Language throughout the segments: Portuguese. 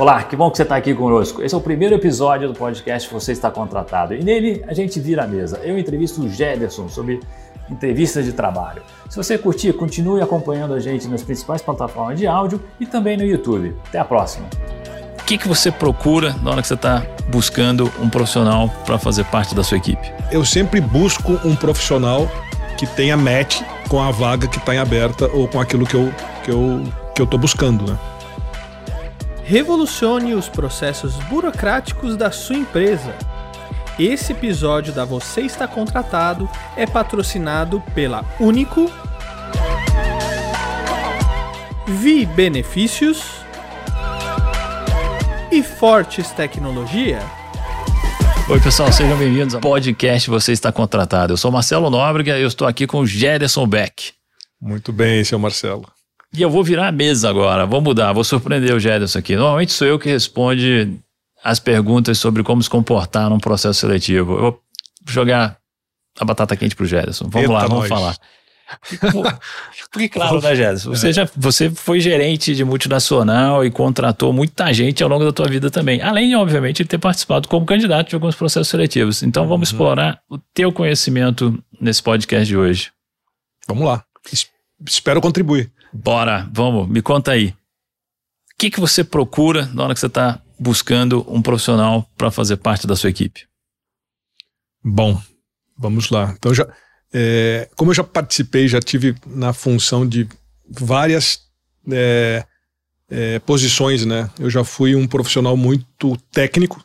Olá, que bom que você está aqui conosco. Esse é o primeiro episódio do podcast Você Está Contratado. E nele a gente vira a mesa. Eu entrevisto o Jederson sobre entrevistas de trabalho. Se você curtir, continue acompanhando a gente nas principais plataformas de áudio e também no YouTube. Até a próxima. O que, que você procura na hora que você está buscando um profissional para fazer parte da sua equipe? Eu sempre busco um profissional que tenha match com a vaga que está em aberta ou com aquilo que eu que eu que eu estou buscando, né? Revolucione os processos burocráticos da sua empresa. Esse episódio da Você Está Contratado é patrocinado pela Único, Vi Benefícios e Fortes Tecnologia. Oi, pessoal, sejam bem-vindos ao podcast Você Está Contratado. Eu sou Marcelo Nóbrega e eu estou aqui com o Gerson Beck. Muito bem, seu Marcelo. E eu vou virar a mesa agora, vou mudar, vou surpreender o Gerson aqui. Normalmente sou eu que responde as perguntas sobre como se comportar num processo seletivo. Eu vou jogar a batata quente pro Gerson. Vamos Eita lá, vamos nós. falar. Porque, claro, né, Gerson? Você, já, você foi gerente de multinacional e contratou muita gente ao longo da tua vida também. Além, obviamente, de ter participado como candidato de alguns processos seletivos. Então, vamos explorar o teu conhecimento nesse podcast de hoje. Vamos lá. Es- espero contribuir. Bora, vamos, me conta aí. O que, que você procura na hora que você está buscando um profissional para fazer parte da sua equipe? Bom, vamos lá. Então já, é, como eu já participei, já tive na função de várias é, é, posições, né? Eu já fui um profissional muito técnico,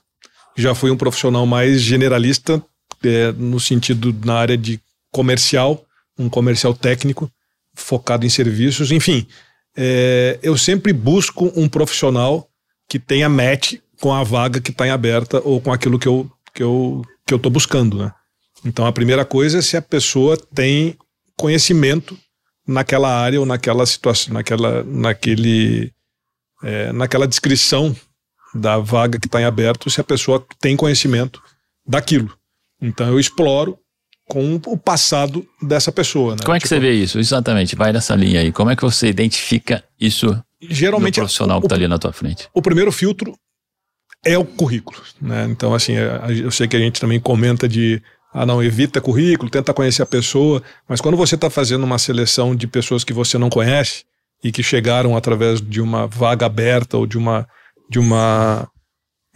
já fui um profissional mais generalista é, no sentido na área de comercial, um comercial técnico focado em serviços, enfim. é, eu sempre busco um profissional que tenha match com a vaga que está em aberta ou com aquilo que eu que eu que eu estou buscando, né? Então a primeira coisa é se a pessoa tem conhecimento naquela área ou naquela situação, naquela naquele é, naquela descrição da vaga que está em aberto, se a pessoa tem conhecimento daquilo. Então eu exploro com o passado dessa pessoa. Né? Como é que Tipo, você vê isso? Exatamente, vai nessa linha aí. Como é que você identifica isso no Geralmente profissional que está ali na tua frente? o primeiro filtro é o currículo, né? Então, assim, eu sei que a gente também comenta de ah, não, evita currículo, tenta conhecer a pessoa, mas quando você está fazendo uma seleção de pessoas que você não conhece e que chegaram através de uma vaga aberta ou de uma de uma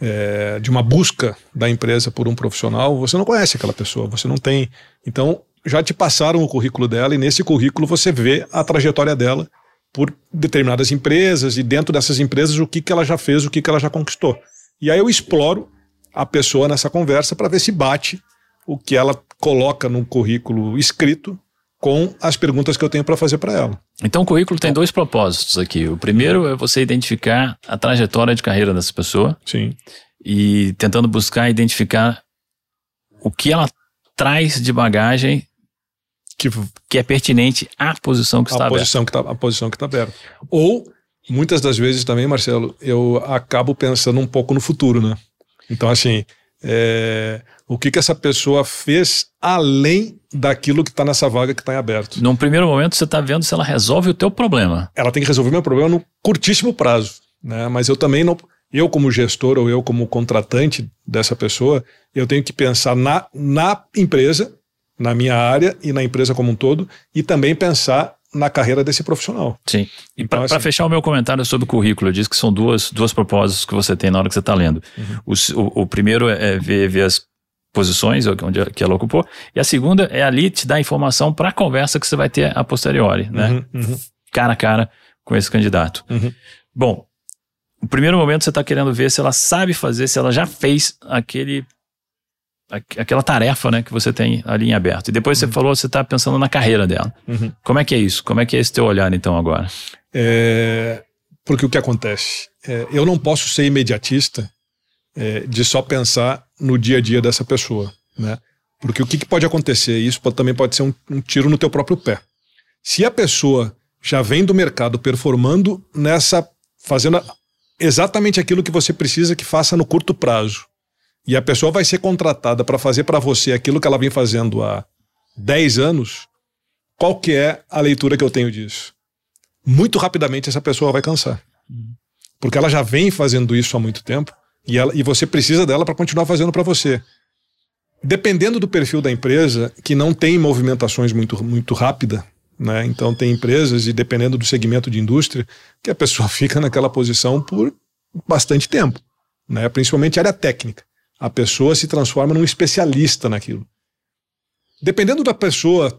é, de uma busca da empresa por um profissional, você não conhece aquela pessoa, você não tem. Então, já te passaram o currículo dela e nesse currículo você vê a trajetória dela por determinadas empresas e dentro dessas empresas o que, que ela já fez, o que, que ela já conquistou. E aí eu exploro a pessoa nessa conversa para ver se bate o que ela coloca no currículo escrito com as perguntas que eu tenho para fazer para ela. Então, o currículo tem dois propósitos aqui. O primeiro é você identificar a trajetória de carreira dessa pessoa Sim. e tentando buscar identificar o que ela traz de bagagem Que que é pertinente à posição que está a aberta. posição que tá, a posição que está aberta. Ou muitas das vezes também, Marcelo, eu acabo pensando um pouco no futuro, né? Então assim, é, o que que essa pessoa fez além daquilo que está nessa vaga que está em aberto? Num primeiro momento, você está vendo se ela resolve o teu problema. ela tem que resolver meu problema no curtíssimo prazo, né? Mas eu também não, eu como gestor ou eu como contratante dessa pessoa, eu tenho que pensar na, na empresa, na minha área e na empresa como um todo, e também pensar na carreira desse profissional. Sim. E Então, para assim- fechar o meu comentário sobre o currículo, eu disse que são duas, duas propósitos que você tem na hora que você está lendo. Uhum. O O, o primeiro é ver, ver as posições onde que ela ocupou, e a segunda é ali te dar informação para a conversa que você vai ter a posteriori, né? Uhum, uhum, Cara a cara com esse candidato. uhum. Bom, no primeiro momento você está querendo ver se ela sabe fazer, se ela já fez aquele aqu- aquela tarefa né, que você tem ali em aberto. E depois você falou, você está pensando na carreira dela. Uhum. Como é que é isso? Como é que é esse teu olhar então agora? É, porque o que acontece? É, eu não posso ser imediatista é, de só pensar no dia a dia dessa pessoa, né? Porque o que, que pode acontecer? Isso pode- também pode ser um, um tiro no teu próprio pé. Se a pessoa já vem do mercado performando nessa, fazendo a- exatamente aquilo que você precisa que faça no curto prazo, e a pessoa vai ser contratada para fazer para você aquilo que ela vem fazendo há 10 anos, qual que é a leitura que eu tenho disso? Muito rapidamente essa pessoa vai cansar. porque ela já vem fazendo isso há muito tempo e, ela, e você precisa dela para continuar fazendo para você. Dependendo do perfil da empresa, que não tem movimentações muito, muito rápida, né? Então tem empresas, e dependendo do segmento de indústria, que a pessoa fica naquela posição por bastante tempo, né? principalmente área técnica. A pessoa se transforma num especialista naquilo. Dependendo da pessoa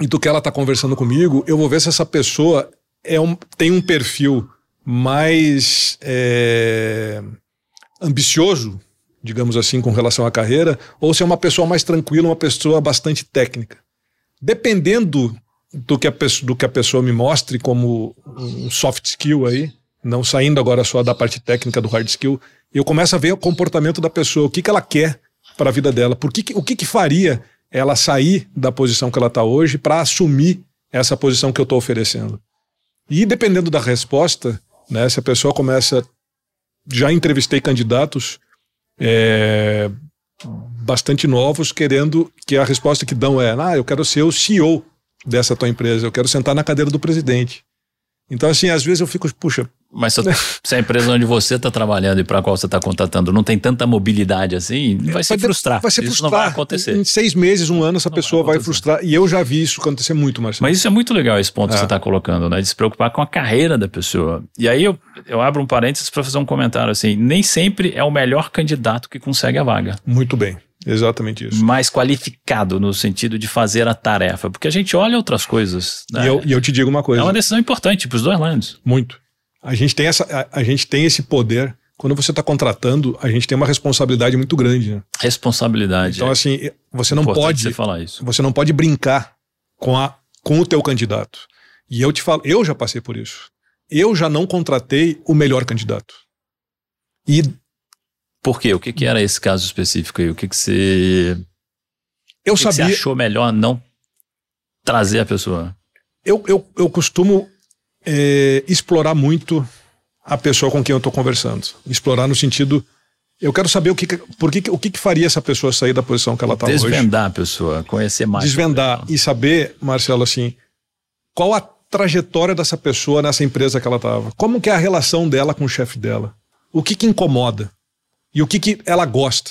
e do que ela está conversando comigo, eu vou ver se essa pessoa é um, tem um perfil mais é, ambicioso, digamos assim, com relação à carreira, ou se é uma pessoa mais tranquila, uma pessoa bastante técnica. Dependendo do que a pessoa, do que a pessoa me mostre como um soft skill aí, não saindo agora só da parte técnica do hard skill, eu começo a ver o comportamento da pessoa, o que, que ela quer para a vida dela, por que, o que, que faria ela sair da posição que ela está hoje para assumir essa posição que eu estou oferecendo. E dependendo da resposta, né, se a pessoa começa. Já entrevistei candidatos é, bastante novos querendo que a resposta que dão é: ah, eu quero ser o CEO dessa tua empresa, eu quero sentar na cadeira do presidente. Então, assim, às vezes eu fico, puxa. Mas se, a empresa onde você está trabalhando e para a qual você está contratando não tem tanta mobilidade assim, vai se frustrar. Vai se isso frustrar. não vai acontecer. Em seis meses, um ano, essa não pessoa vai, vai, frustrar. E eu já vi isso acontecer muito, Marcelo. Mas isso é muito legal, esse ponto é. que você está colocando, né? De se preocupar com a carreira da pessoa. E aí eu, eu abro um parênteses para fazer um comentário assim: nem sempre é o melhor candidato que consegue a vaga. Muito bem. Exatamente isso. Mais qualificado no sentido de fazer a tarefa. Porque a gente olha outras coisas. Né? E, eu, e eu te digo uma coisa. É uma decisão importante para os dois lados. Muito. A gente tem, essa, a, a gente tem esse poder. Quando você está contratando, a gente tem uma responsabilidade muito grande. Né? Responsabilidade. Então, assim, você não pode. Você falar isso. Você não pode brincar com, a, com o teu candidato. E eu te falo, eu já passei por isso. Eu já não contratei o melhor candidato. E por quê? O que, que era esse caso específico aí? O que, que você. Eu que sabia. Que você achou melhor não trazer a pessoa? Eu, eu, eu costumo é, explorar muito a pessoa com quem eu estou conversando. Explorar no sentido. Eu quero saber o que, por que, o que, que faria essa pessoa sair da posição que ela está hoje. Desvendar a pessoa, conhecer mais. Desvendar e saber, Marcelo, assim, qual a trajetória dessa pessoa nessa empresa que ela estava. Como que é a relação dela com o chefe dela? O que que incomoda? e o que, que ela gosta.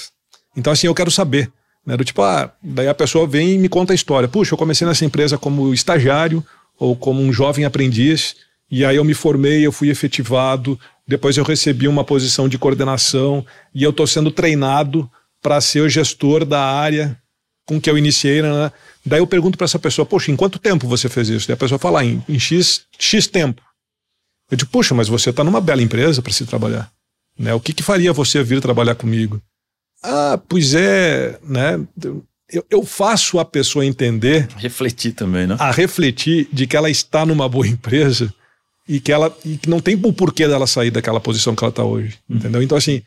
Então, assim, eu quero saber. Né? Do tipo, ah, daí a pessoa vem e me conta a história. Puxa, eu comecei nessa empresa como estagiário ou como um jovem aprendiz, e aí eu me formei, eu fui efetivado, depois eu recebi uma posição de coordenação e eu estou sendo treinado para ser o gestor da área com que eu iniciei. Né? Daí eu pergunto para essa pessoa, poxa, em quanto tempo você fez isso? Daí a pessoa fala, ah, em, em X, X tempo. Eu digo, puxa, mas você está numa bela empresa para se trabalhar. Né? O que, que faria você vir trabalhar comigo? Ah, pois é, né? Eu, eu, faço a pessoa entender. Refletir também, né? A refletir de que ela está numa boa empresa e que ela e que não tem o porquê dela sair daquela posição que ela está hoje. Hum. Entendeu? Então, assim.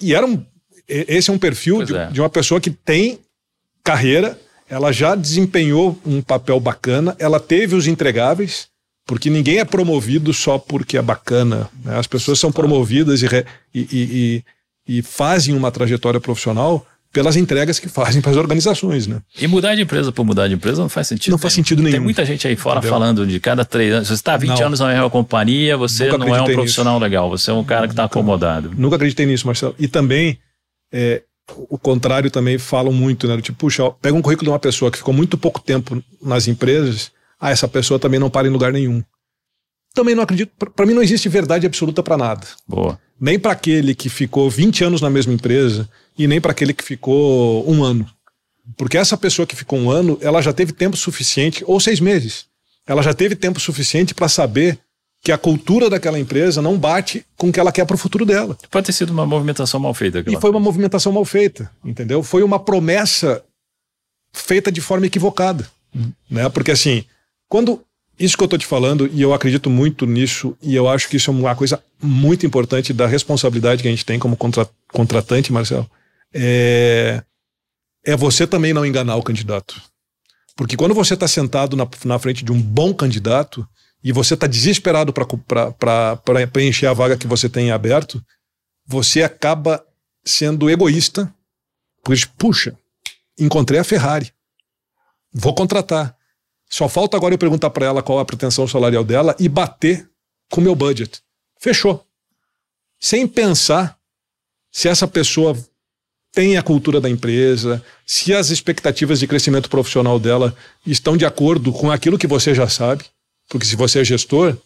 E era um. Esse é um perfil de, é. de uma pessoa que tem carreira, ela já desempenhou um papel bacana, ela teve os entregáveis, porque ninguém é promovido só porque é bacana. Né? As pessoas são promovidas e, e, e, e, fazem uma trajetória profissional pelas entregas que fazem para as organizações. Né? E mudar de empresa por mudar de empresa não faz sentido. Não nenhum. faz sentido nenhum. Tem muita gente aí fora Entendeu? falando de cada três anos. Você está 20 não. anos na mesma companhia, você Nunca não é um profissional nisso. legal, você é um cara que está acomodado. Nunca acreditei nisso, Marcelo. E também. É, o contrário também falam muito, né? Tipo, puxa, pega um currículo de uma pessoa que ficou muito pouco tempo nas empresas ah, essa pessoa também não para em lugar nenhum. Também não acredito, para mim não existe verdade absoluta para nada. Boa. Nem para aquele que ficou 20 anos na mesma empresa e nem para aquele que ficou um ano. Porque essa pessoa que ficou um ano, ela já teve tempo suficiente, ou seis meses, ela já teve tempo suficiente para saber que a cultura daquela empresa não bate com o que ela quer para o futuro dela. Pode ter sido uma movimentação mal feita. E foi uma movimentação mal feita, entendeu? Foi uma promessa feita de forma equivocada. Uhum. Né? Porque assim, quando isso que eu estou te falando, e eu acredito muito nisso, e eu acho que isso é uma coisa muito importante da responsabilidade que a gente tem como contra, contratante, Marcelo, é, é você também não enganar o candidato. Porque quando você está sentado na, na frente de um bom candidato e você está desesperado para preencher a vaga que você tem aberto, você acaba sendo egoísta, porque, puxa, encontrei a Ferrari, vou contratar. Só falta agora eu perguntar para ela qual a pretensão salarial dela e bater com o meu budget. Fechou. sem pensar se essa pessoa tem a cultura da empresa, se as expectativas de crescimento profissional dela estão de acordo com aquilo que você já sabe, porque se você é gestor,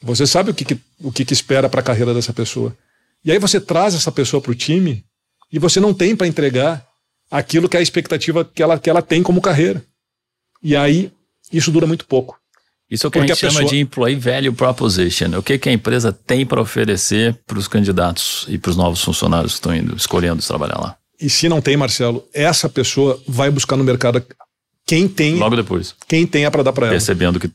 você sabe o que, que o que, que espera para a carreira dessa pessoa. E aí você traz essa pessoa para o time e você não tem para entregar aquilo que é a expectativa que ela, que ela tem como carreira. E aí isso dura muito pouco. Isso é o que Porque a gente a chama pessoa... de Employee Value Proposition. O que, que a empresa tem para oferecer para os candidatos e para os novos funcionários que estão indo, escolhendo trabalhar lá? E se não tem, Marcelo, essa pessoa vai buscar no mercado quem tem. Logo depois. Quem tenha para dar para ela. Percebendo que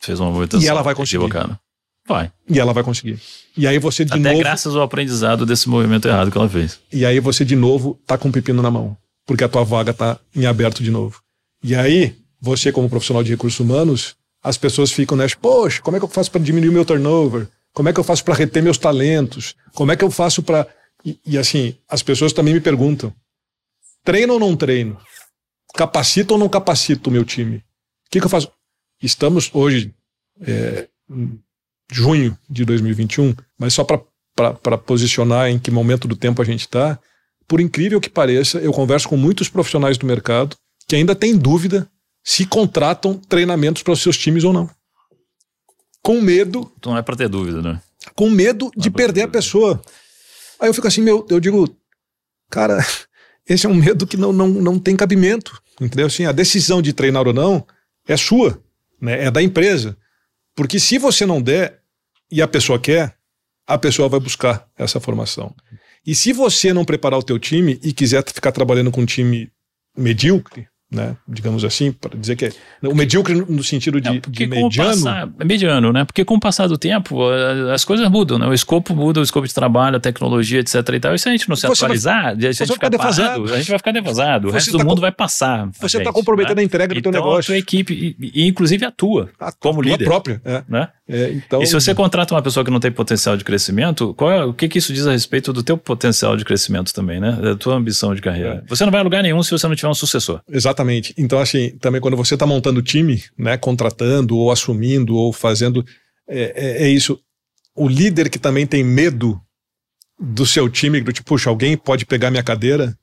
fez uma movimentação. E ela vai conseguir. Equivocada. Vai. E ela vai conseguir. E aí você de Até novo. graças ao aprendizado desse movimento errado que ela fez. E aí você de novo tá com o pepino na mão. Porque a tua vaga tá em aberto de novo. E aí, você, como profissional de recursos humanos, as pessoas ficam, né? Poxa, como é que eu faço para diminuir o meu turnover? Como é que eu faço para reter meus talentos? Como é que eu faço para. E, e, assim, as pessoas também me perguntam: treino ou não treino? Capacito ou não capacito o meu time? O que, que eu faço? Estamos hoje, é, junho de 2021, mas só para posicionar em que momento do tempo a gente está. Por incrível que pareça, eu converso com muitos profissionais do mercado que ainda têm dúvida se contratam treinamentos para os seus times ou não. Com medo. Então não é para ter dúvida, né? Com medo não de é perder a pessoa. Aí eu fico assim, meu, eu digo, cara, esse é um medo que não, não, não tem cabimento. Entendeu? Assim, a decisão de treinar ou não é sua, né? é da empresa. Porque se você não der e a pessoa quer, a pessoa vai buscar essa formação. E se você não preparar o teu time e quiser ficar trabalhando com um time medíocre, né? Digamos assim, para dizer que é o medíocre no sentido de, não, de mediano. Passar, mediano, né? Porque com o passar do tempo, as coisas mudam, né? O escopo muda, o escopo de trabalho, a tecnologia, etc e tal. E se a gente não se você atualizar, vai, a gente ficar parado, a gente vai ficar defasado. O resto do tá mundo vai passar. Você está comprometendo né? a entrega do então, teu negócio. A tua equipe, e, e inclusive a tua, a como tua líder. própria, é. Né? É, então... E se você contrata uma pessoa que não tem potencial de crescimento, é, o que, que isso diz a respeito do teu potencial de crescimento também, né? Da tua ambição de carreira. É. Você não vai a lugar nenhum se você não tiver um sucessor. Exatamente. Então, assim, também quando você está montando time, né, contratando ou assumindo ou fazendo, é, é, é, isso. O líder que também tem medo do seu time, do tipo, puxa, alguém pode pegar minha cadeira,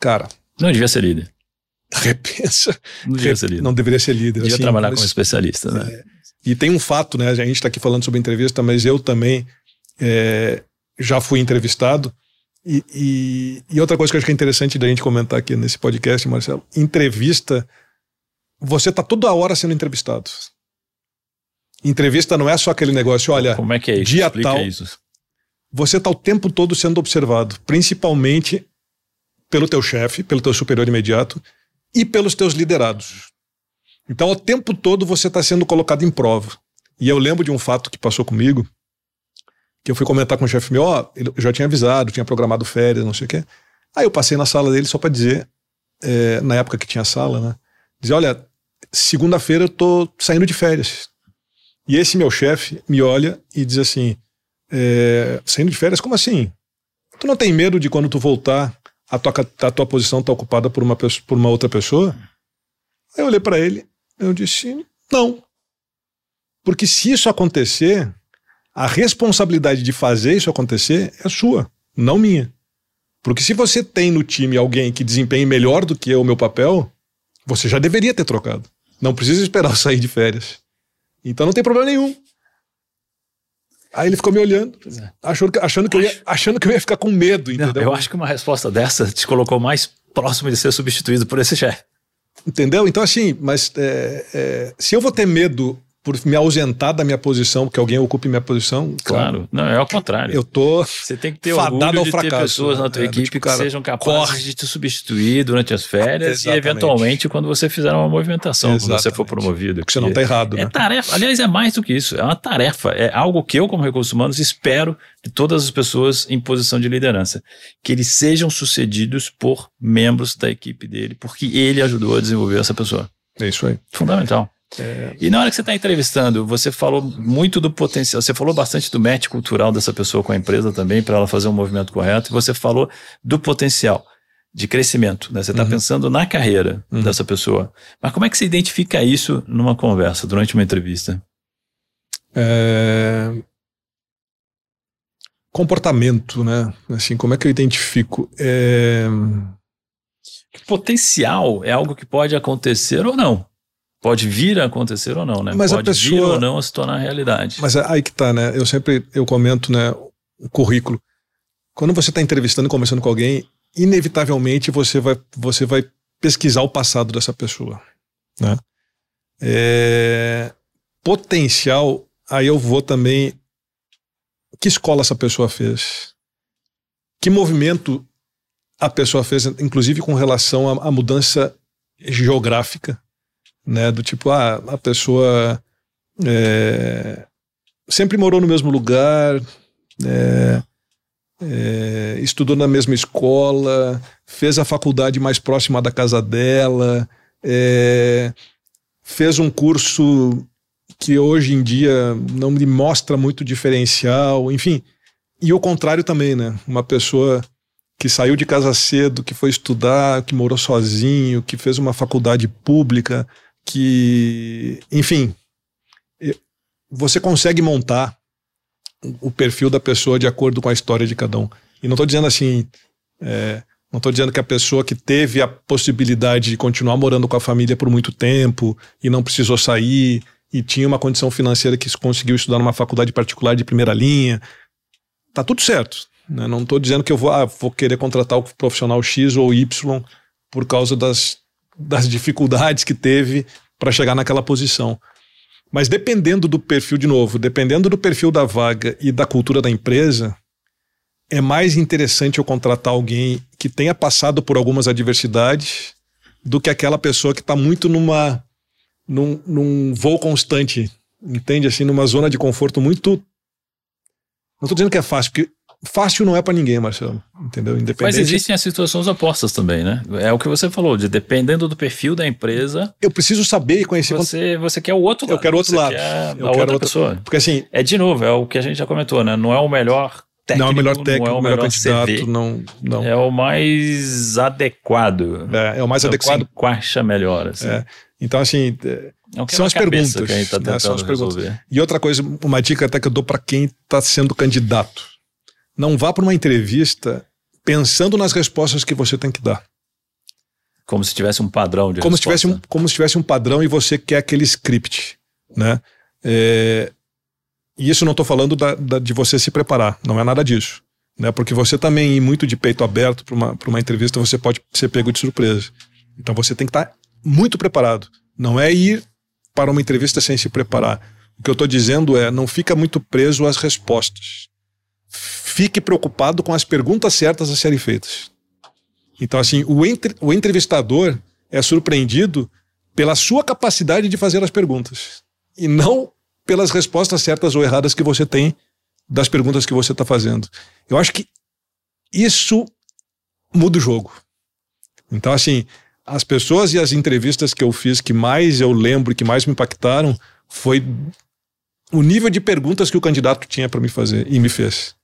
cara. Não devia ser líder. Repensa. Não devia ser líder. Não deveria ser líder. Devia assim, trabalhar mas, como especialista, né? É, e tem um fato, né? A gente está aqui falando sobre entrevista, mas eu também é, já fui entrevistado e, e, e, outra coisa que eu acho que é interessante da gente comentar aqui nesse podcast, Marcelo, entrevista, você está toda hora sendo entrevistado. Entrevista não é só aquele negócio, olha, como é que é isso? dia Explica tal, isso. você está o tempo todo sendo observado, principalmente pelo teu chefe, pelo teu superior imediato e pelos teus liderados. Então, o tempo todo você está sendo colocado em prova. E eu lembro de um fato que passou comigo, que eu fui comentar com o chefe meu, ó, ele já tinha avisado, tinha programado férias, não sei o quê. Aí eu passei na sala dele só para dizer, é, na época que tinha sala, né? Dizer, olha, segunda-feira eu tô saindo de férias. E esse meu chefe me olha e diz assim, é, saindo de férias, como assim? Tu não tem medo de quando tu voltar, a tua, a tua posição tá ocupada por uma, por uma outra pessoa? Aí eu olhei para ele, eu disse, não. Porque se isso acontecer, a responsabilidade de fazer isso acontecer é sua, não minha. Porque se você tem no time alguém que desempenhe melhor do que o meu papel, você já deveria ter trocado. Não precisa esperar eu sair de férias. Então não tem problema nenhum. Aí ele ficou me olhando, é. achando, que, achando, que eu ia, achando que eu ia ficar com medo, entendeu? Não, eu acho que uma resposta dessa te colocou mais próximo de ser substituído por esse chefe. Entendeu? Então, assim, mas é, é, se eu vou ter medo por me ausentar da minha posição, que alguém ocupe minha posição. Claro, não, é ao contrário. Eu tô Você tem que ter orgulho de fracasso, ter pessoas na tua é, equipe tipo, que sejam capazes corre. de te substituir durante as férias e eventualmente quando você fizer uma movimentação, Exatamente. quando você for promovido. Porque você não está errado, é né? tarefa, aliás, é mais do que isso, é uma tarefa, é algo que eu como recursos humanos espero de todas as pessoas em posição de liderança, que eles sejam sucedidos por membros da equipe dele, porque ele ajudou a desenvolver essa pessoa. É isso aí. Fundamental. É. E na hora que você está entrevistando, você falou muito do potencial, você falou bastante do match cultural dessa pessoa com a empresa também, para ela fazer um movimento correto, e você falou do potencial de crescimento. Né? Você está uhum. pensando na carreira uhum. dessa pessoa. Mas como é que você identifica isso numa conversa, durante uma entrevista? É... comportamento, né? Assim, como é que eu identifico? É... Potencial é algo que pode acontecer ou não. Pode vir a acontecer ou não, né? Mas pode a pessoa... vir ou não a se tornar realidade. Mas é aí que tá, né? Eu sempre eu comento, né, o currículo. Quando você está entrevistando, conversando com alguém, inevitavelmente você vai, você vai pesquisar o passado dessa pessoa, né? É... Potencial, aí eu vou também que escola essa pessoa fez? Que movimento a pessoa fez, inclusive com relação à, à mudança geográfica, né? Do tipo, ah, a pessoa é, sempre morou no mesmo lugar, é, é, estudou na mesma escola, fez a faculdade mais próxima da casa dela, é, fez um curso que hoje em dia não me mostra muito diferencial, enfim. E o contrário também, né? Uma pessoa que saiu de casa cedo, que foi estudar, que morou sozinho, que fez uma faculdade pública, que, enfim, você consegue montar o perfil da pessoa de acordo com a história de cada um. E não estou dizendo assim, é, não estou dizendo que a pessoa que teve a possibilidade de continuar morando com a família por muito tempo e não precisou sair e tinha uma condição financeira que conseguiu estudar numa faculdade particular de primeira linha. Tá tudo certo. Né? Não estou dizendo que eu vou, ah, vou querer contratar o profissional X ou Y por causa das, das dificuldades que teve para chegar naquela posição. Mas dependendo do perfil, de novo, dependendo do perfil da vaga e da cultura da empresa, é mais interessante eu contratar alguém que tenha passado por algumas adversidades do que aquela pessoa que está muito numa num, num voo constante, entende? Assim, numa zona de conforto muito. Não estou dizendo que é fácil, porque fácil não é para ninguém, Marcelo, entendeu? Independente... Mas existem as situações opostas também, né? É o que você falou, de dependendo do perfil da empresa. Eu preciso saber e conhecer. Você, você quer o outro lado. Eu quero o outro lado. eu quero outra pessoa. Porque assim. É de novo, é o que a gente já comentou, né? Não é o melhor técnico. Não é o melhor técnico, não é o melhor, candidato, CV. não, não. É o mais adequado. É, é o mais é adequado. O que encaixa melhor, assim. É. Então, assim, é, são as perguntas. Tá né? São as perguntas. E outra coisa, uma dica até que eu dou para quem está sendo candidato: não vá para uma entrevista pensando nas respostas que você tem que dar. Como se tivesse um padrão de como resposta. Se tivesse um, como se tivesse um padrão e você quer aquele script, né? É, e isso não estou falando da, da, de você se preparar, não é nada disso. Né? Porque você também ir muito de peito aberto para uma, uma entrevista, você pode ser pego de surpresa. Então você tem que estar tá muito preparado. Não é ir para uma entrevista sem se preparar. O que eu estou dizendo é, não fica muito preso às respostas. Fique preocupado com as perguntas certas a serem feitas. Então, assim, o, entre, o entrevistador é surpreendido pela sua capacidade de fazer as perguntas. E não pelas respostas certas ou erradas que você tem das perguntas que você está fazendo. Eu acho que isso muda o jogo. Então, assim, as pessoas e as entrevistas que eu fiz que mais eu lembro e que mais me impactaram foi o nível de perguntas que o candidato tinha para me fazer e me fez.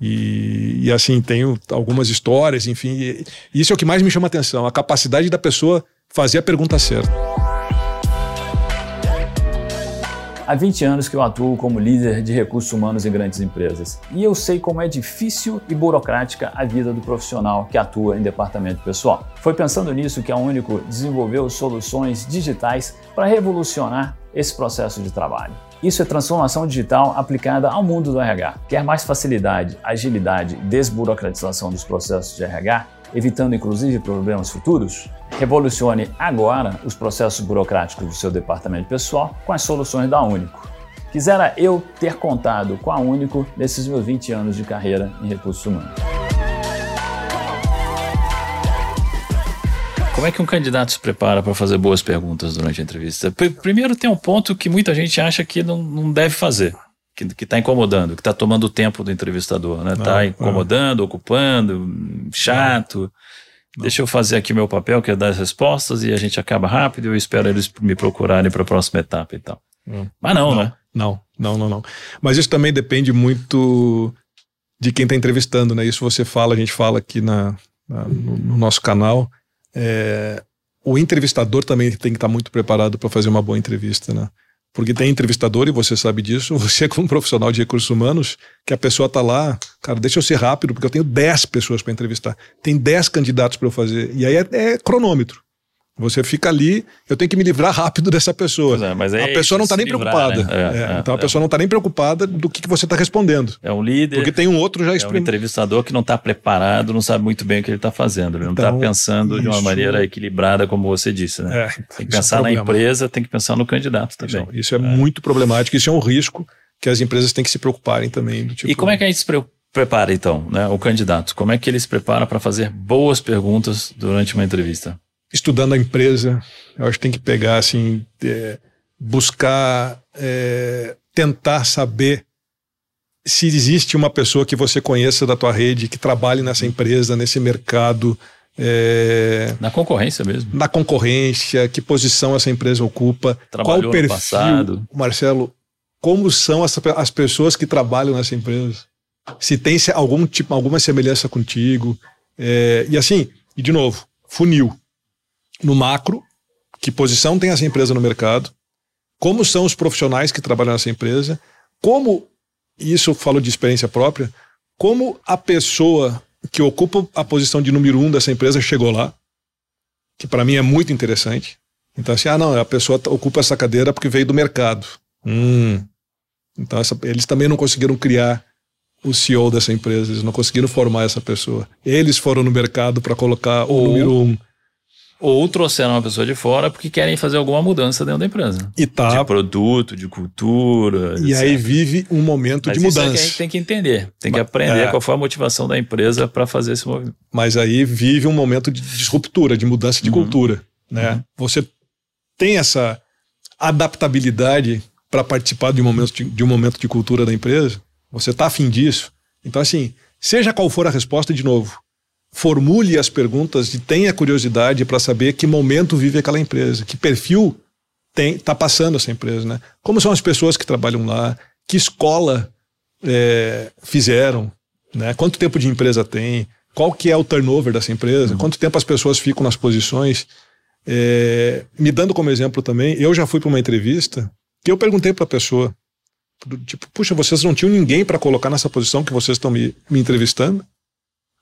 E, e, assim, tenho algumas histórias, enfim. Isso é o que mais me chama a atenção, a capacidade da pessoa fazer a pergunta certa. Há 20 anos que eu atuo como líder de recursos humanos em grandes empresas e eu sei como é difícil e burocrática a vida do profissional que atua em departamento pessoal. Foi pensando nisso que a Único desenvolveu soluções digitais para revolucionar esse processo de trabalho. Isso é transformação digital aplicada ao mundo do RH. Quer mais facilidade, agilidade e desburocratização dos processos de RH? evitando inclusive problemas futuros? Revolucione agora os processos burocráticos do seu departamento pessoal com as soluções da Único. Quisera eu ter contado com a Único nesses meus 20 anos de carreira em recursos humanos. Como é que um candidato se prepara para fazer boas perguntas durante a entrevista? Primeiro, tem um ponto que muita gente acha que não, não deve fazer que está incomodando, que está tomando o tempo do entrevistador, né? Está incomodando, não. ocupando, chato. Não. Deixa eu fazer aqui meu papel, que é dar as respostas, e a gente acaba rápido, eu espero eles me procurarem para a próxima etapa e tal. Mas não, né? Não, não, não, não. Mas isso também depende muito de quem está entrevistando, né? Isso você fala, a gente fala aqui na, na no, no, nosso canal. É, o entrevistador também tem que estar muito preparado para fazer uma boa entrevista, né? Porque tem entrevistador, e você sabe disso, você como profissional de recursos humanos, que a pessoa está lá, cara, deixa eu ser rápido, porque eu tenho 10 pessoas para entrevistar. Tem 10 candidatos para eu fazer. E aí é, é cronômetro. Você fica ali, eu tenho que me livrar rápido dessa pessoa. É, mas a pessoa não está nem livrar, preocupada. Né? É, é, então a é. pessoa não está nem preocupada do que, que você está respondendo. É um líder. Porque tem um outro já É um entrevistador que não está preparado, não sabe muito bem o que ele está fazendo. Ele não está então, pensando isso... de uma maneira equilibrada, como você disse. Né? É, tem que pensar na empresa, tem que pensar no candidato também. Isso, isso é, muito problemático, isso é um risco que as empresas têm que se preocuparem também. Tipo... E como é que a gente se prepara, então, né, o candidato? Como é que ele se prepara para fazer boas perguntas durante uma entrevista? Estudando a empresa, eu acho que tem que pegar, assim, é, buscar, é, tentar saber se existe uma pessoa que você conheça da tua rede, que trabalhe nessa empresa, nesse mercado. É, na concorrência mesmo. Na concorrência, que posição essa empresa ocupa, Trabalhou qual o perfil, passado. Marcelo, como são as, as pessoas que trabalham nessa empresa? Se tem algum tipo, alguma semelhança contigo. É, e assim, e de novo, funil no macro, que posição tem essa empresa no mercado, como são os profissionais que trabalham nessa empresa, como, isso eu falo de experiência própria, como a pessoa que ocupa a posição de número um dessa empresa chegou lá, que para mim é muito interessante. Então, assim, ah, não, a pessoa ocupa essa cadeira porque veio do mercado. Hum. Então, essa, eles também não conseguiram criar o CEO dessa empresa, eles não conseguiram formar essa pessoa. Eles foram no mercado para colocar o número um ou trouxeram uma pessoa de fora porque querem fazer alguma mudança dentro da empresa. E tá. De produto, de cultura. E etc. aí vive um momento Mas de mudança. Isso é que a gente tem que entender. Tem que aprender é. qual foi a motivação da empresa para fazer esse movimento. Mas aí vive um momento de disruptura, de mudança de uhum. cultura. Né? Uhum. Você tem essa adaptabilidade para participar de um, momento de, de um momento de cultura da empresa. Você está afim disso. Então, assim, seja qual for a resposta, de novo, formule as perguntas e tenha curiosidade para saber que momento vive aquela empresa, que perfil está passando essa empresa, né? Como são as pessoas que trabalham lá, que escola é, fizeram, né? Quanto tempo de empresa tem, qual que é o turnover dessa empresa, uhum. quanto tempo as pessoas ficam nas posições. É, me dando como exemplo também, eu já fui para uma entrevista que eu perguntei para a pessoa, tipo, puxa, vocês não tinham ninguém para colocar nessa posição que vocês estão me, me entrevistando?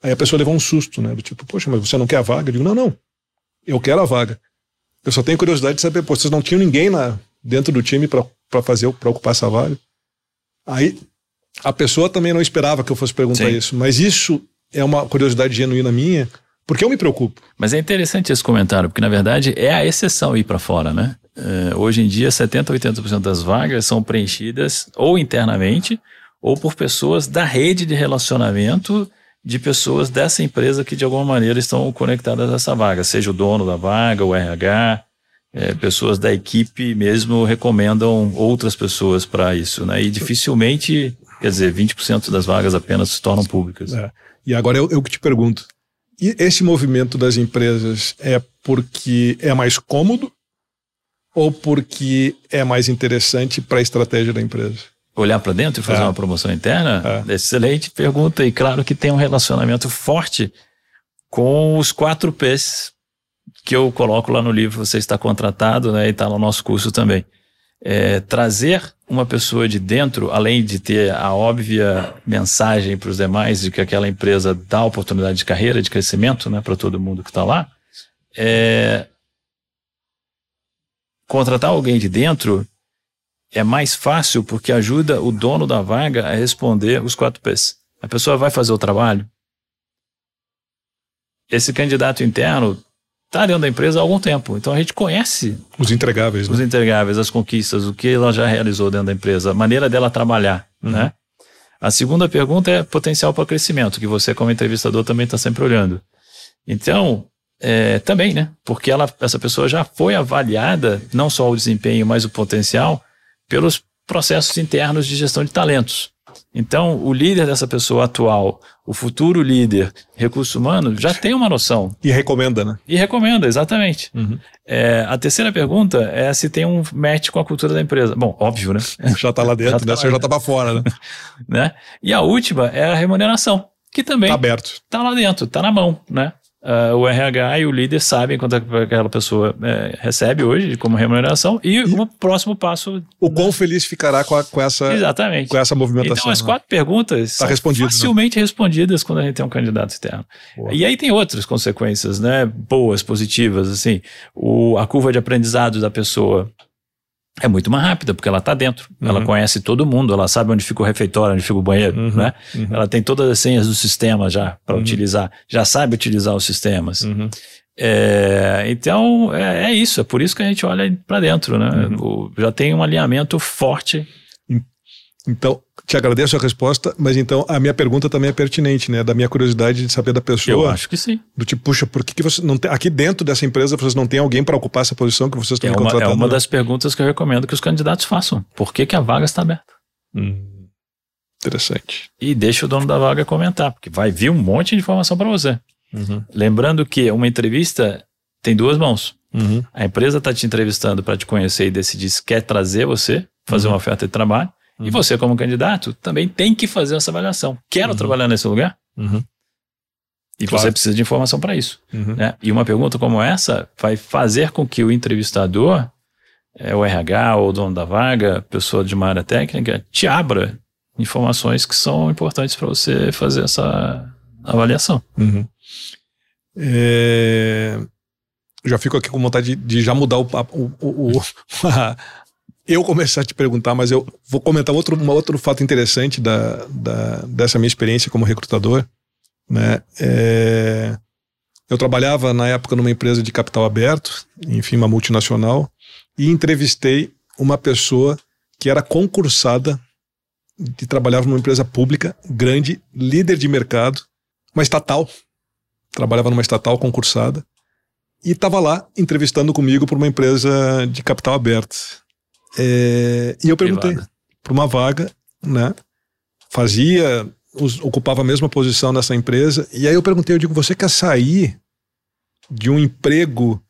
Aí a pessoa levou um susto, né? Do tipo, poxa, mas você não quer a vaga? Eu digo, não, não. Eu quero a vaga. Eu só tenho curiosidade de saber, pô, vocês não tinham ninguém na, dentro do time para fazer, para ocupar essa vaga? Aí a pessoa também não esperava que eu fosse perguntar Sim. isso, mas isso é uma curiosidade genuína minha, porque eu me preocupo. Mas é interessante esse comentário, porque na verdade é a exceção ir para fora, né? É, hoje em dia, 70% 80% das vagas são preenchidas ou internamente ou por pessoas da rede de relacionamento de pessoas dessa empresa que de alguma maneira estão conectadas a essa vaga, seja o dono da vaga, o RH, é, pessoas da equipe mesmo recomendam outras pessoas para isso, né? E dificilmente, quer dizer, 20% das vagas apenas se tornam públicas. É. E agora eu, eu te pergunto, e esse movimento das empresas é porque é mais cômodo ou porque é mais interessante para a estratégia da empresa? Olhar para dentro e fazer é. uma promoção interna? É. Excelente pergunta. E claro que tem um relacionamento forte com os quatro P's que eu coloco lá no livro. Você está contratado né, e está no nosso curso também. É, trazer uma pessoa de dentro, além de ter a óbvia mensagem para os demais de que aquela empresa dá oportunidade de carreira, de crescimento né, para todo mundo que está lá, é, contratar alguém de dentro é mais fácil porque ajuda o dono da vaga a responder os quatro P's. A pessoa vai fazer o trabalho. Esse candidato interno está dentro da empresa há algum tempo, então a gente conhece os entregáveis, os né? entregáveis, as conquistas, o que ela já realizou dentro da empresa, a maneira dela trabalhar, uhum. né? A segunda pergunta é potencial para crescimento, que você como entrevistador também está sempre olhando. Então, é, também, né? Porque ela, essa pessoa já foi avaliada, não só o desempenho, mas o potencial, pelos processos internos de gestão de talentos. Então, o líder dessa pessoa atual, o futuro líder, recurso humano, já tem uma noção. E recomenda, né? E recomenda, exatamente. Uhum. É, a terceira pergunta é se tem um match com a cultura da empresa. Bom, óbvio, né? Já está lá dentro, já né? Tá Você já estava fora, né? né? E a última é a remuneração, que também está aberto. Está lá dentro, está na mão, né? Uh, o RH e o líder sabem quanto aquela pessoa é, recebe hoje como remuneração e, e o próximo passo. O quão feliz ficará com, a, com, essa, Exatamente. com essa movimentação. Então, as né? quatro perguntas tá são né? facilmente né? respondidas quando a gente tem um candidato externo. Boa. E aí tem outras consequências, né? Boas, positivas, assim. O, a curva de aprendizado da pessoa é muito mais rápida, porque ela está dentro. Uhum. Ela conhece todo mundo, ela sabe onde fica o refeitório, onde fica o banheiro, uhum. né? Uhum. Ela tem todas as senhas do sistema já para uhum. utilizar, já sabe utilizar os sistemas. Uhum. É, então, é, é, isso, é por isso que a gente olha para dentro, né? Uhum. O, já tem um alinhamento forte então, te agradeço a resposta, mas então a minha pergunta também é pertinente, né? Da minha curiosidade de saber da pessoa. Eu acho que sim. Do tipo, puxa, por que, que você não tem. Aqui dentro dessa empresa vocês não têm alguém para ocupar essa posição que vocês estão é uma, contratando? É uma das perguntas que eu recomendo que os candidatos façam. Por que, que a vaga está aberta? Hum, interessante. E deixa o dono da vaga comentar, porque vai vir um monte de informação para você. Uhum. Lembrando que uma entrevista tem duas mãos. Uhum. A empresa está te entrevistando para te conhecer e decidir se quer trazer você, fazer uhum. uma oferta de trabalho. Uhum. E você, como candidato, também tem que fazer essa avaliação. Quero uhum. trabalhar nesse lugar? Uhum. E claro. você precisa de informação para isso. Uhum. Né? E uma pergunta como essa vai fazer com que o entrevistador, é, o RH ou o dono da vaga, pessoa de uma área técnica, te abra informações que são importantes para você fazer essa avaliação. Uhum. É... Já fico aqui com vontade de, de já mudar o, o, o, o a, eu começar a te perguntar, mas eu vou comentar outro, um outro fato interessante da, da, dessa minha experiência como recrutador. Né? É, eu trabalhava na época numa empresa de capital aberto, enfim, uma multinacional, e entrevistei uma pessoa que era concursada e trabalhava numa empresa pública, grande, líder de mercado, uma estatal. Trabalhava numa estatal concursada e estava lá entrevistando comigo por uma empresa de capital aberto. É, e eu perguntei para uma vaga, né? Fazia, os, ocupava a mesma posição nessa empresa. E aí eu perguntei, eu digo, você quer sair de um emprego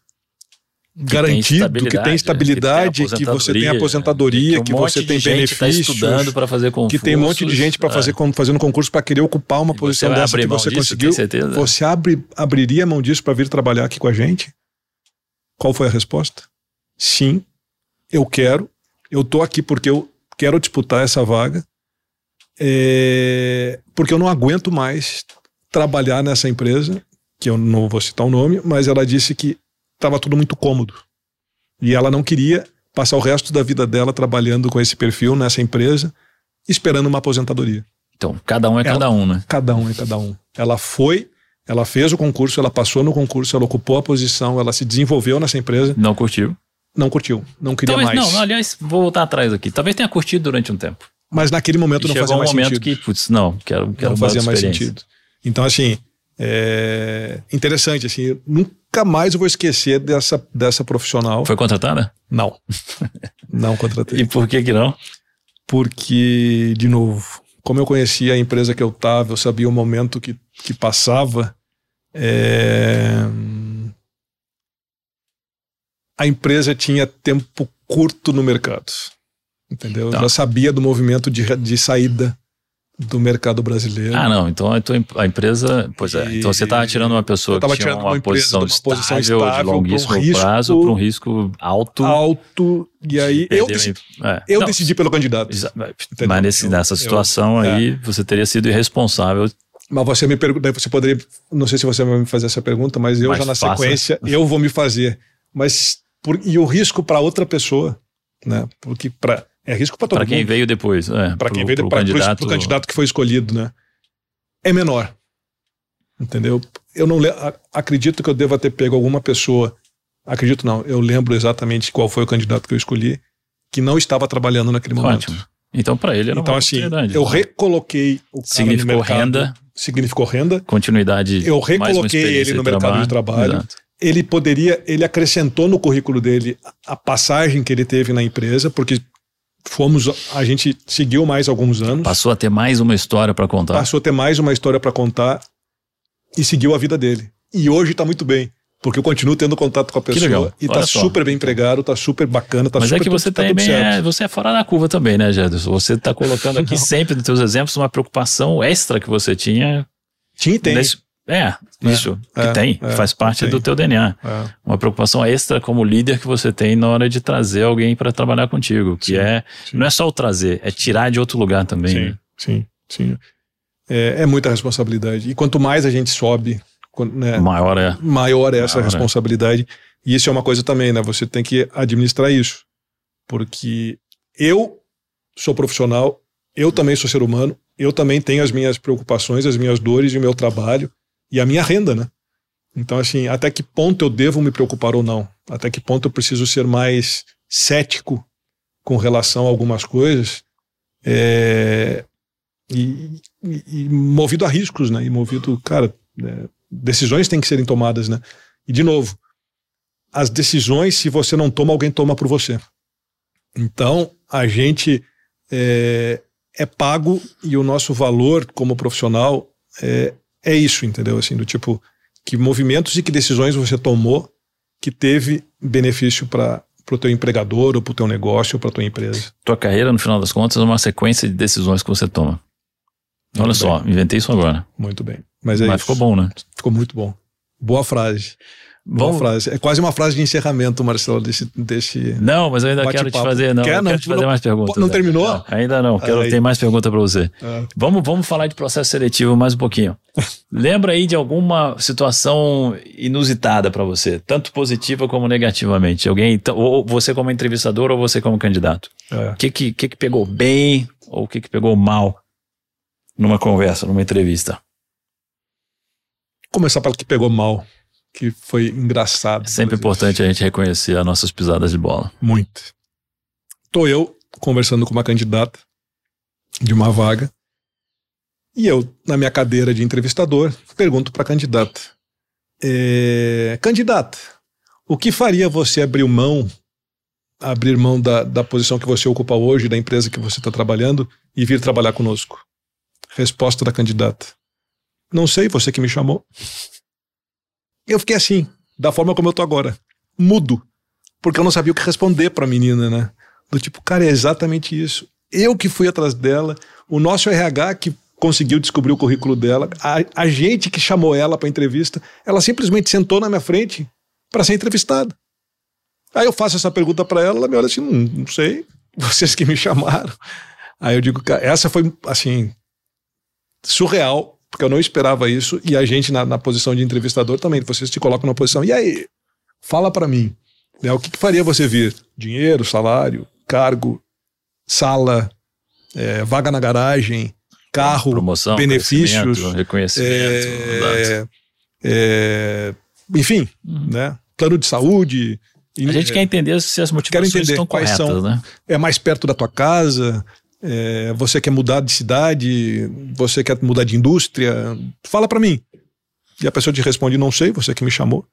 que garantido, tem que tem estabilidade, que, que, você tem aposentadoria, que, um que você tem tá benefícios, tá estudando para fazer concurso, que tem um monte de gente para é. fazer fazendo concurso para querer ocupar uma e posição dessa que você disso, conseguiu. Você abre, abriria mão disso para vir trabalhar aqui com a gente? Qual foi a resposta? Sim, eu quero, eu tô aqui porque eu quero disputar essa vaga, é, porque eu não aguento mais trabalhar nessa empresa, que eu não vou citar o nome, mas ela disse que estava tudo muito cômodo. E ela não queria passar o resto da vida dela trabalhando com esse perfil nessa empresa, esperando uma aposentadoria. Então, cada um é ela, cada um, né? Cada um é cada um. Ela foi, ela fez o concurso, ela passou no concurso, ela ocupou a posição, ela se desenvolveu nessa empresa. Não curtiu não curtiu, não queria Talvez, mais. Não, aliás, vou voltar atrás aqui. Talvez tenha curtido durante um tempo. Mas naquele momento e não fazia um mais sentido. Chegou um momento que, putz, não, quero, quero Não fazia mais sentido. Então, assim, é interessante, assim, nunca mais eu vou esquecer dessa, dessa profissional. Foi contratada? Não. não contratei. e por que que não? Porque, de novo, como eu conhecia a empresa que eu estava, eu sabia o momento que, que passava, é a empresa tinha tempo curto no mercado. Entendeu? Tá. Já sabia do movimento de, de saída do mercado brasileiro. Ah, não. Então a, empresa. Pois é. Então você estava tirando uma pessoa que tinha uma, uma posição, uma estável, posição estável de longuíssimo um prazo para um risco alto. Alto. E aí eu, decidi, é. eu decidi pelo candidato. Mas nesse, nessa situação eu, aí é. você teria sido irresponsável. Mas você me pergunta, você poderia, não sei se você vai me fazer essa pergunta, mas eu já na faça. sequência eu vou me fazer. Mas por, e o risco para outra pessoa, né? Porque para é risco para todo pra mundo. Para quem veio depois, é, para quem veio para o candidato... candidato que foi escolhido, né? É menor, entendeu? Eu não acredito que eu deva ter pego alguma pessoa. Acredito não. Eu lembro exatamente qual foi o candidato que eu escolhi que não estava trabalhando naquele momento. Ótimo. Então, para ele era então, uma assim, Eu recoloquei o cara Significou mercado, renda. Significou renda. Continuidade. Eu recoloquei ele no mercado de trabalho. Exato ele poderia, ele acrescentou no currículo dele a passagem que ele teve na empresa, porque fomos, a gente seguiu mais alguns anos. Passou a ter mais uma história para contar. Passou a ter mais uma história para contar e seguiu a vida dele. E hoje está muito bem. Porque eu continuo tendo contato com a pessoa e está super bem empregado, está super bacana, tá Mas super é que você tá também é, você é fora da curva também, né, Gerson? Você está colocando aqui sempre nos seus exemplos uma preocupação extra que você tinha. Tinha e tem. Nesse, É, isso é, que tem, é, faz parte tem. do teu DNA. É. Uma preocupação extra como líder que você tem na hora de trazer alguém para trabalhar contigo, que Sim, é sim. não é só o trazer, é tirar de outro lugar também. Sim, né? sim, sim. É, é muita responsabilidade. E quanto mais a gente sobe, né, Maior é. maior é essa Maior é. responsabilidade. E isso é uma coisa também, né? Você tem que administrar isso. Porque eu sou profissional, eu também sou ser humano, eu também tenho as minhas preocupações, as minhas dores e o meu trabalho e a minha renda, né? Então, assim, até que ponto eu devo me preocupar ou não? Até que ponto eu preciso ser mais cético com relação a algumas coisas? É, e, e- e movido a riscos, né? E movido, cara, é, decisões têm que serem tomadas, né? E de novo, as decisões, se você não toma, alguém toma por você. Então, a gente é, é pago e o nosso valor como profissional é, é isso, entendeu? Assim, do tipo, que movimentos e que decisões você tomou que teve benefício para o teu empregador ou para o teu negócio ou para tua empresa. Tua carreira, no final das contas, é uma sequência de decisões que você toma. Olha Muito só, inventei isso agora. Muito bem. Mas é Mas isso. ficou bom, né? Ficou muito bom. Boa frase. Vamos- frase. É quase uma frase de encerramento, Marcelo, desse. desse... Não, mas eu ainda quero te fazer. Não, Quer? Não, quero te não- fazer mais perguntas. não né? terminou? Não, ainda não. Quero Aí. ter mais pergunta para você. Ah, Vamos, vamos falar de processo seletivo mais um pouquinho. Lembra aí de alguma situação inusitada para você, tanto positiva como negativamente? Alguém, então, ou você como entrevistador ou você como candidato? é. O que que, que que pegou bem ou o que que pegou mal numa conversa, numa entrevista? Começar pelo que pegou mal, que foi engraçado. É sempre importante a gente reconhecer as nossas pisadas de bola. Muito. Tô eu conversando com uma candidata de uma vaga e eu, na minha cadeira de entrevistador, pergunto para a candidata: é, Candidata, o que faria você abrir mão, abrir mão da, da posição que você ocupa hoje, da empresa que você está trabalhando e vir trabalhar conosco? Resposta da candidata: Não sei, você que me chamou. Eu fiquei assim, da forma como eu tô agora, mudo porque eu não sabia o que responder pra menina, né? Do tipo, cara, é exatamente isso. Eu que fui atrás dela, o nosso RH que conseguiu descobrir o currículo dela, a, a gente que chamou ela pra entrevista, ela simplesmente sentou na minha frente pra ser entrevistada. Aí eu faço essa pergunta pra ela, ela me olha assim, "Hum, não sei, vocês que me chamaram. Aí eu digo, cara, essa foi assim surreal, porque eu não esperava isso e a gente na, na posição de entrevistador também, vocês te colocam na posição. E aí, fala pra mim, né, o que, que faria você vir? Dinheiro, salário, cargo, sala, é, vaga na garagem, carro, Promoção, benefícios, reconhecimento. é, é, enfim, né? Plano de saúde. a gente quer entender se as motivações entender estão quais corretas, são. né? é mais perto da tua casa, é, você quer mudar de cidade, você quer mudar de indústria, fala pra mim. E a pessoa te responde, não sei, você que me chamou.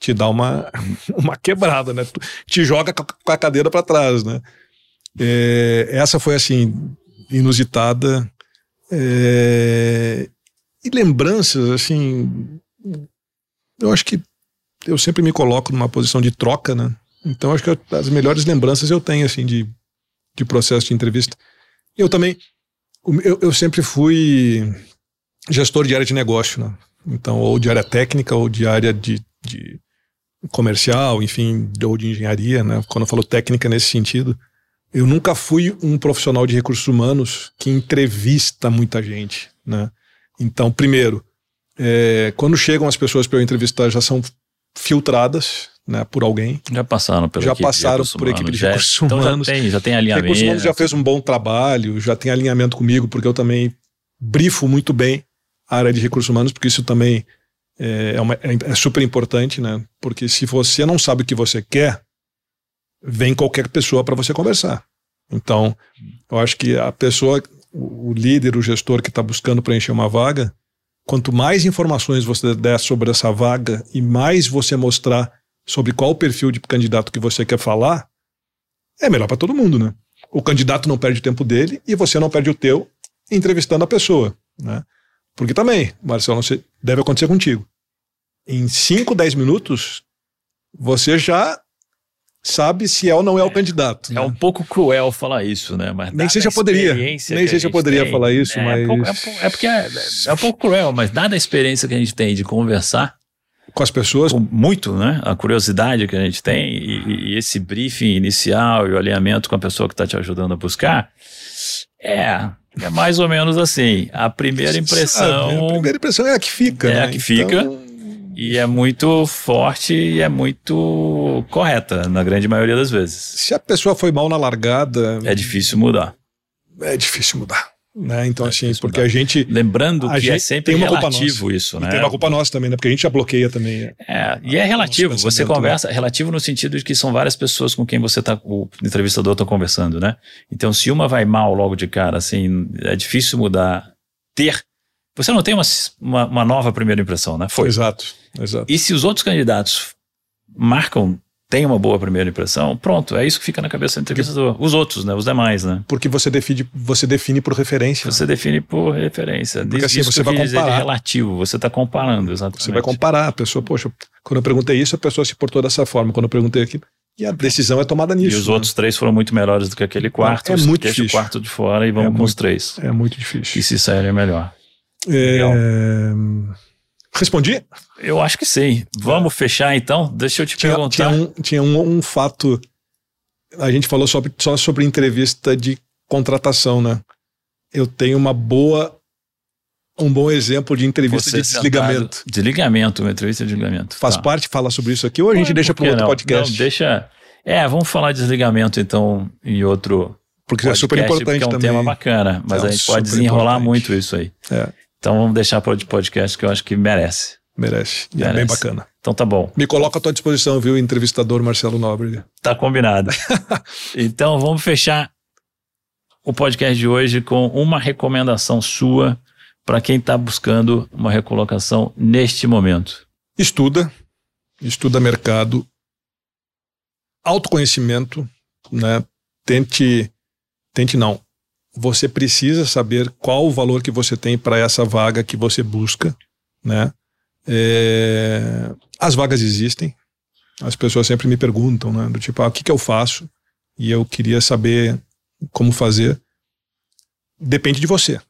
Te dá uma, uma quebrada, né? Te joga com a- cadeira pra trás, né? É, essa foi, assim, inusitada. É, e lembranças, assim, eu acho que eu sempre me coloco numa posição de troca, né? Então acho que eu- as melhores lembranças eu tenho, assim, de, de processo de entrevista. Eu também, eu, eu sempre fui gestor de área de negócio, né? Então, ou de área técnica, ou de área de, de comercial, enfim, ou de engenharia, né? Quando eu falo técnica nesse sentido, eu nunca fui um profissional de recursos humanos que entrevista muita gente, né? Então, primeiro, é, quando chegam as pessoas para eu entrevistar, já são filtradas, né, por alguém. Já passaram pela Já equipe passaram por equipe de já- recursos então humanos. Já tem, já tem alinhamento. Recursos humanos já fez um bom trabalho, já tem alinhamento comigo, porque eu também brifo muito bem a área de recursos humanos, porque isso também é, é uma- é- é super importante, né? Porque se você não sabe o que você quer, vem qualquer pessoa para você conversar. Então, eu acho que a pessoa, o o líder, o gestor que está buscando preencher uma vaga, quanto mais informações você der sobre essa vaga e mais você mostrar sobre qual perfil de candidato que você quer falar, é melhor para todo mundo, né? O candidato não perde o tempo dele e você não perde o teu entrevistando a pessoa, né? Porque também, Marcelo, deve acontecer contigo. Em 5, 10 minutos, você já sabe se é ou não é, o candidato. É um pouco cruel falar isso, né? Mas nem sei se eu poderia, nem sei se eu poderia tem, falar isso, é, mas é, pouco, é, porque é, é um pouco cruel, mas dada a experiência que a gente tem de conversar com as pessoas, com muito, né? A curiosidade que a gente tem e, e esse briefing inicial e o alinhamento com a pessoa que está te ajudando a buscar, é é mais ou menos assim. A primeira impressão. Sabe, a primeira impressão é a que fica. É né? a que fica. Então... E é muito forte e é muito correta, na grande maioria das vezes. Se a pessoa foi mal na largada. É difícil mudar. É difícil mudar. Né? Então, é assim, porque a gente. Lembrando a que é gente é sempre tem uma relativo culpa isso, né? tem uma culpa nossa também, né? Porque a gente já bloqueia também. É, e é relativo. Você conversa, né? relativo no sentido de que são várias pessoas com quem você está, o entrevistador está conversando, né? Então, se uma vai mal logo de cara, assim, é difícil mudar. Ter. Você não tem uma, uma, uma nova primeira impressão, né? Foi. Exato, exato. E se os outros candidatos marcam tem uma boa primeira impressão, pronto, é isso que fica na cabeça do entrevistador. Os outros, né? Os demais, né? Porque você define, você define por referência. Você define por referência. Porque assim, você vai comparar. Relativo, você está comparando, exatamente. Você vai comparar. A pessoa, poxa, quando eu perguntei isso, a pessoa se portou dessa forma. Quando eu perguntei aquilo, e a decisão é tomada nisso. E os né? outros três foram muito melhores do que aquele quarto. É muito deixa difícil. o quarto de fora e vamos é com muito, os três. É muito difícil. E se sair é melhor. É... Respondi? Eu acho que sim. Vamos fechar então? Deixa eu te tinha, perguntar. Tinha, um, tinha um, um, fato. A gente falou sobre, só sobre entrevista de contratação, né? Eu tenho uma boa. Um bom exemplo de entrevista Você de desligamento. Desligamento, uma entrevista de desligamento. Faz tá. parte falar sobre isso aqui ou a gente Por deixa para um outro não? podcast? Não, deixa. É, vamos falar de desligamento então em outro. Porque é super importante porque é um também. tema bacana, mas É a gente pode desenrolar importante. muito isso aí. É, Então vamos deixar para outro podcast que eu acho que merece. merece. E é Merece. bem bacana. Então tá bom. Me coloca à tua disposição, viu, entrevistador Marcelo Nóbrega. Tá combinado. então vamos fechar o podcast de hoje com uma recomendação sua para quem está buscando uma recolocação neste momento. Estuda, estuda mercado, autoconhecimento, né? Tente, tente não. Você precisa saber qual o valor que você tem para essa vaga que você busca, né? É, as vagas existem. As pessoas sempre me perguntam, né? Do tipo, ah, o que, que eu faço? E eu queria saber como fazer. Depende de você.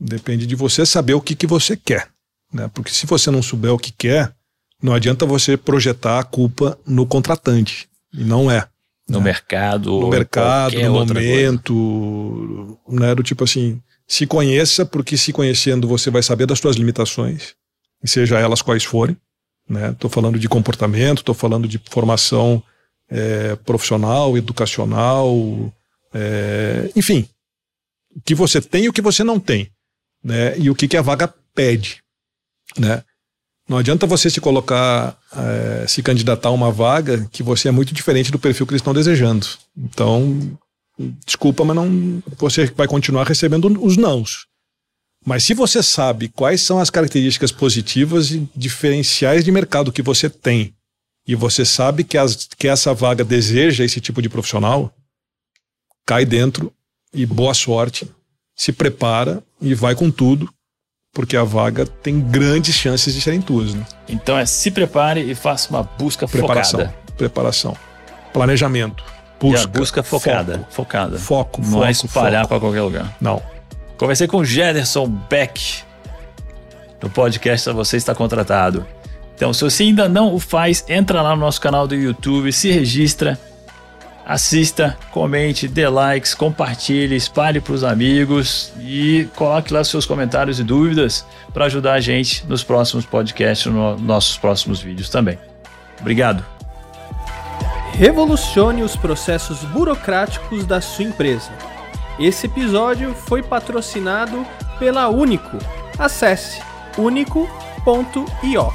Depende de você saber o que, que você quer. Né? Porque se você não souber o que quer, não adianta você projetar a culpa no contratante. E não é. No né? mercado, No mercado, no coisa. momento. Né? Do tipo assim, se conheça, porque se conhecendo você vai saber das suas limitações, e seja elas quais forem. Estou falando de comportamento, estou falando de formação é, profissional, educacional, é, enfim. O que você tem e o que você não tem. Né? E o que, que a vaga pede. Né? Não adianta você se colocar, é, se candidatar a uma vaga que você é muito diferente do perfil que eles estão desejando. Então, desculpa, mas não, você vai continuar recebendo os nãos. Mas se você sabe quais são as características positivas e diferenciais de mercado que você tem, e você sabe que, as, que essa vaga deseja esse tipo de profissional, cai dentro e boa sorte, se prepara e vai com tudo, porque a vaga tem grandes chances de serem tuas. Né? Então é se prepare e faça uma busca Preparação, focada. preparação, planejamento, a busca, busca focada. foco, Focada. foco, Não foco, é espalhar para qualquer lugar. Não. Conversei com o Jederson Beck no podcast Você Está Contratado. Então, se você ainda não o faz, entra lá no nosso canal do YouTube, se registra, assista, comente, dê likes, compartilhe, espalhe para os amigos e coloque lá seus comentários e dúvidas para ajudar a gente nos próximos podcasts, nos nossos próximos vídeos também. Obrigado. Revolucione os processos burocráticos da sua empresa. Esse episódio foi patrocinado pela Único. Acesse único.io.